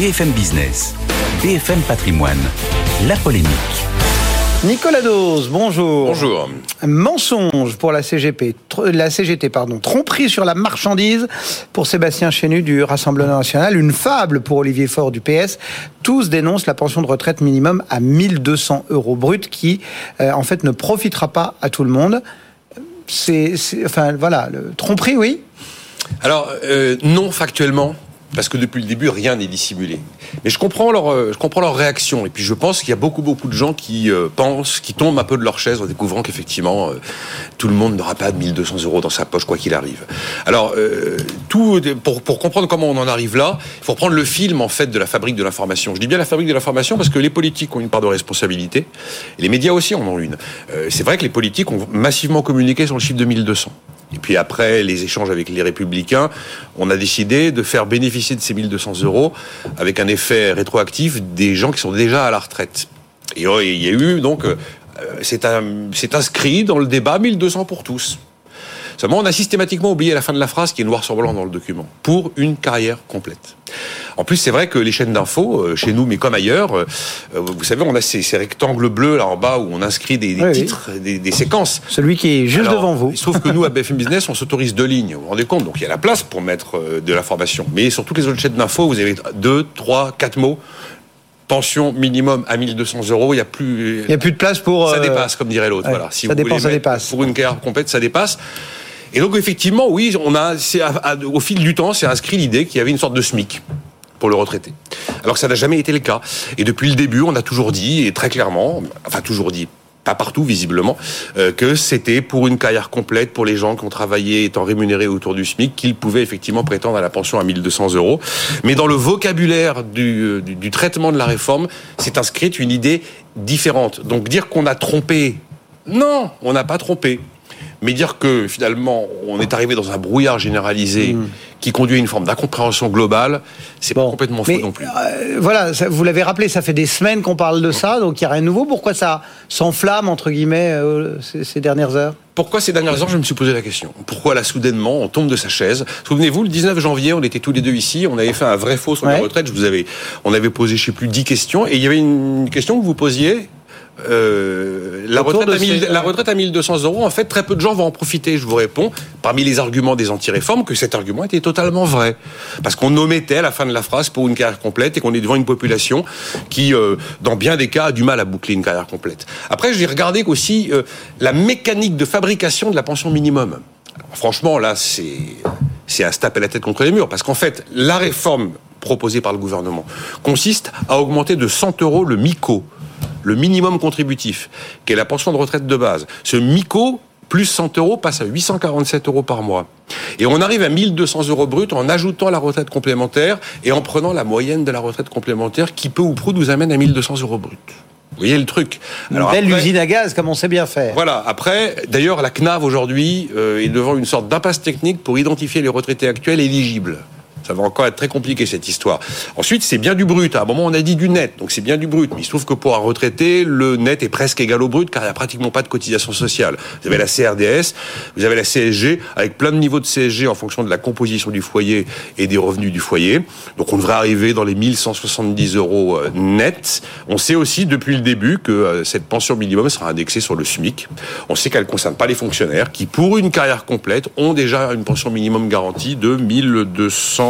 BFM Business, BFM Patrimoine, la polémique. Nicolas Dose, bonjour. Bonjour. Mensonge pour la CGP, tr- la CGT, pardon. Tromperie sur la marchandise pour Sébastien Chenu du Rassemblement National. Une fable pour Olivier Faure du PS. Tous dénoncent la pension de retraite minimum à 1200 euros brut qui, euh, en fait, ne profitera pas à tout le monde. C'est, c'est- enfin, voilà, le tromperie, oui. Alors, euh, non factuellement, parce que depuis le début, rien n'est dissimulé. Mais je comprends leur, euh, je comprends leur réaction. Et puis, je pense qu'il y a beaucoup, beaucoup de gens qui euh, pensent, qui tombent un peu de leur chaise en découvrant qu'effectivement, euh, tout le monde n'aura pas de 1200 euros dans sa poche, quoi qu'il arrive. Alors, pour, comprendre comment on en arrive là, il faut reprendre le film, en fait, de la fabrique de l'information. Je dis bien la fabrique de l'information parce que les politiques ont une part de responsabilité, les médias aussi en ont une. C'est vrai que les politiques ont massivement communiqué sur le chiffre de 1200. Et puis après les échanges avec les Républicains, on a décidé de faire bénéficier de ces 1200 euros avec un effet rétroactif des gens qui sont déjà à la retraite. Et oh, il y a eu donc, euh, c'est inscrit dans le débat 1200 pour tous. Seulement, on a systématiquement oublié la fin de la phrase qui est noir sur blanc dans le document. Pour une carrière complète. En plus, c'est vrai que les chaînes d'infos, euh, chez nous, mais comme ailleurs, euh, euh, vous savez, on a ces, ces rectangles bleus là en bas où on inscrit des, des Oui, oui. titres, des, des séquences. Celui qui est juste Alors, devant vous. Il se trouve que nous, à BFM Business, on s'autorise deux lignes. Vous vous rendez compte Donc il y a la place pour mettre de l'information. Mais sur toutes les autres chaînes d'infos, vous avez deux, trois, quatre mots. Pension minimum à 1200 euros. Il n'y a plus. Il n'y a plus de place pour. Ça dépasse, comme dirait l'autre. ouais, voilà. Si ça vous dépend, voulez ça dépasse. Pour une carrière complète, ça dépasse. Et donc effectivement, oui, on a, au fil du temps, c'est inscrit l'idée qu'il y avait une sorte de SMIC pour le retraité. Alors que ça n'a jamais été le cas. Et depuis le début, on a toujours dit, et très clairement, enfin toujours dit, pas partout visiblement, euh, que c'était pour une carrière complète, pour les gens qui ont travaillé étant rémunérés autour du SMIC, qu'ils pouvaient effectivement prétendre à la pension à 1200 euros. Mais dans le vocabulaire du, euh, traitement de la réforme, c'est inscrite une idée différente. Donc dire qu'on a trompé, non, on n'a pas trompé. Mais dire que finalement on est arrivé dans un brouillard généralisé qui conduit à une forme d'incompréhension globale, c'est pas complètement faux non plus. euh, voilà, ça- vous l'avez rappelé, ça fait des semaines qu'on parle de ça, donc il n'y a rien de nouveau. Pourquoi ça s'enflamme, entre guillemets, euh, ces, ces dernières heures? Pourquoi ces dernières heures, je me suis posé la question? Pourquoi là, soudainement, on tombe de sa chaise? Souvenez-vous, le 19 janvier, on était tous les deux ici, on avait fait un vrai faux sur Ouais. la retraite. Je vous avais, on avait posé, je sais plus, 10 questions, et il y avait une question que vous posiez. Euh, la, retraite à 1000 ces- la retraite à 1200 euros, en fait, très peu de gens vont en profiter. Je vous réponds, parmi les arguments des anti-réformes, que cet argument était totalement vrai. Parce qu'on omettait à la fin de la phrase pour une carrière complète et qu'on est devant une population qui, euh, dans bien des cas, a du mal à boucler une carrière complète. Après, j'ai regardé aussi euh, la mécanique de fabrication de la pension minimum. Alors, franchement, là, c'est c'est à se taper la tête contre les murs. Parce qu'en fait, la réforme proposée par le gouvernement consiste à augmenter de 100 euros le MICO, le minimum contributif, qui est la pension de retraite de base. Ce MICO, plus 100 euros, passe à 847 euros par mois. Et on arrive à 1200 euros brut en ajoutant la retraite complémentaire et en prenant la moyenne de la retraite complémentaire qui peu ou prou nous amène à 1200 euros brut. Vous voyez le truc Une belle après- usine à gaz, comme on sait bien faire. voilà. Après, d'ailleurs, la CNAV aujourd'hui euh, est devant une sorte d'impasse technique pour identifier les retraités actuels éligibles. Ça va encore être très compliqué cette histoire. Ensuite, c'est bien du brut. À un moment, on a dit du net, donc c'est bien du brut. Mais il se trouve que pour un retraité, le net est presque égal au brut, car il n'y a pratiquement pas de cotisation sociale. Vous avez la CRDS, vous avez la CSG, avec plein de niveaux de CSG en fonction de la composition du foyer et des revenus du foyer. Donc on devrait arriver dans les 1170 euros euh, net. On sait aussi depuis le début que euh, cette pension minimum sera indexée sur le SMIC. On sait qu'elle ne concerne pas les fonctionnaires qui, pour une carrière complète, ont déjà une pension minimum garantie de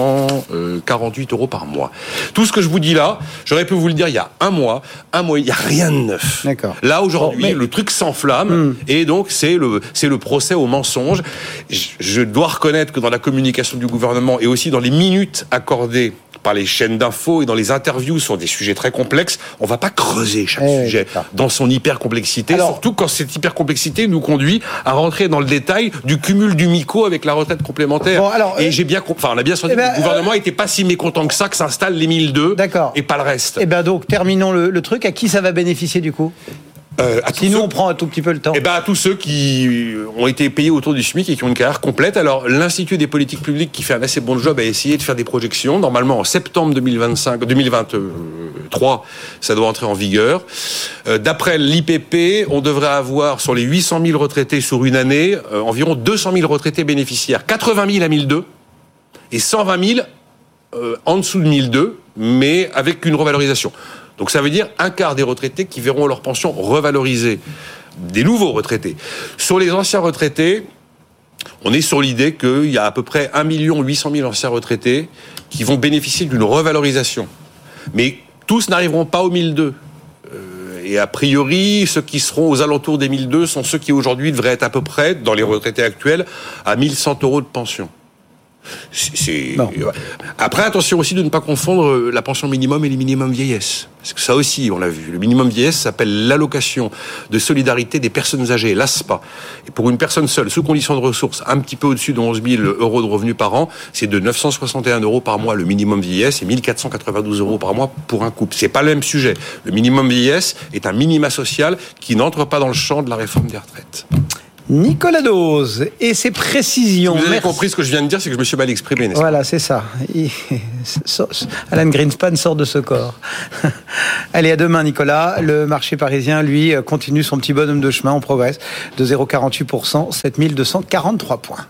1248 euros par mois. Tout ce que je vous dis là, j'aurais pu vous le dire il y a un mois, un mois, il n'y a rien de neuf. D'accord. Là aujourd'hui, Bon, mais- le truc s'enflamme et donc c'est le c'est le procès au mensonge. Je, je dois reconnaître que dans la communication du gouvernement et aussi dans les minutes accordées par les chaînes d'infos et dans les interviews sur des sujets très complexes. On va pas creuser chaque Eh, sujet dans son hyper-complexité, surtout quand cette hyper-complexité nous conduit à rentrer dans le détail du cumul du MICO avec la retraite complémentaire. Bon, alors, et euh, j'ai bien, enfin, on a bien senti eh ben, que le gouvernement était pas si mécontent que ça que s'installe les 1002 D'accord. et pas le reste. Eh bien donc, terminons le, le truc. À qui ça va bénéficier du coup? Euh, à ceux- on prend un tout petit peu le temps. Eh ben, à tous ceux qui ont été payés autour du SMIC et qui ont une carrière complète. Alors, l'Institut des politiques publiques, qui fait un assez bon job, a essayé de faire des projections. Normalement, en septembre 2025, 2023, ça doit entrer en vigueur. Euh, D'après l'IPP, on devrait avoir, sur les 800 000 retraités sur une année, euh, environ 200 000 retraités bénéficiaires. 80 000 à 1002 et 120 000 euh, en dessous de 1002, mais avec une revalorisation. Donc ça veut dire un quart des retraités qui verront leur pension revalorisée. Des nouveaux retraités. Sur les anciens retraités, on est sur l'idée qu'il y a à peu près 1 800 000 anciens retraités qui vont bénéficier d'une revalorisation. Mais tous n'arriveront pas au 1002. Euh, Et a priori, ceux qui seront aux alentours des 1002 sont ceux qui aujourd'hui devraient être à peu près, dans les retraités actuels, à 1100 euros de pension. C'est-. Après, attention aussi de ne pas confondre euh, la pension minimum et les minimums vieillesse. Parce que ça aussi, on l'a vu. Le minimum vieillesse s'appelle l'allocation de solidarité des personnes âgées, l'ASPA. Et pour une personne seule, sous condition de ressources, un petit peu au-dessus de 11 000 euros de revenus par an, c'est de 961 euros par mois le minimum vieillesse et 1492 euros par mois pour un couple. C'est pas le même sujet. Le minimum vieillesse est un minima social qui n'entre pas dans le champ de la réforme des retraites. Nicolas Dose et ses précisions. Vous avez Merci. compris ce que je viens de dire, c'est que je me suis mal exprimé, pas Voilà, c'est ça. Il- Alan Greenspan sort de ce corps. Allez, à demain, Nicolas. Le marché parisien, lui, continue son petit bonhomme de chemin. On progresse de 0,48%, 7243 points.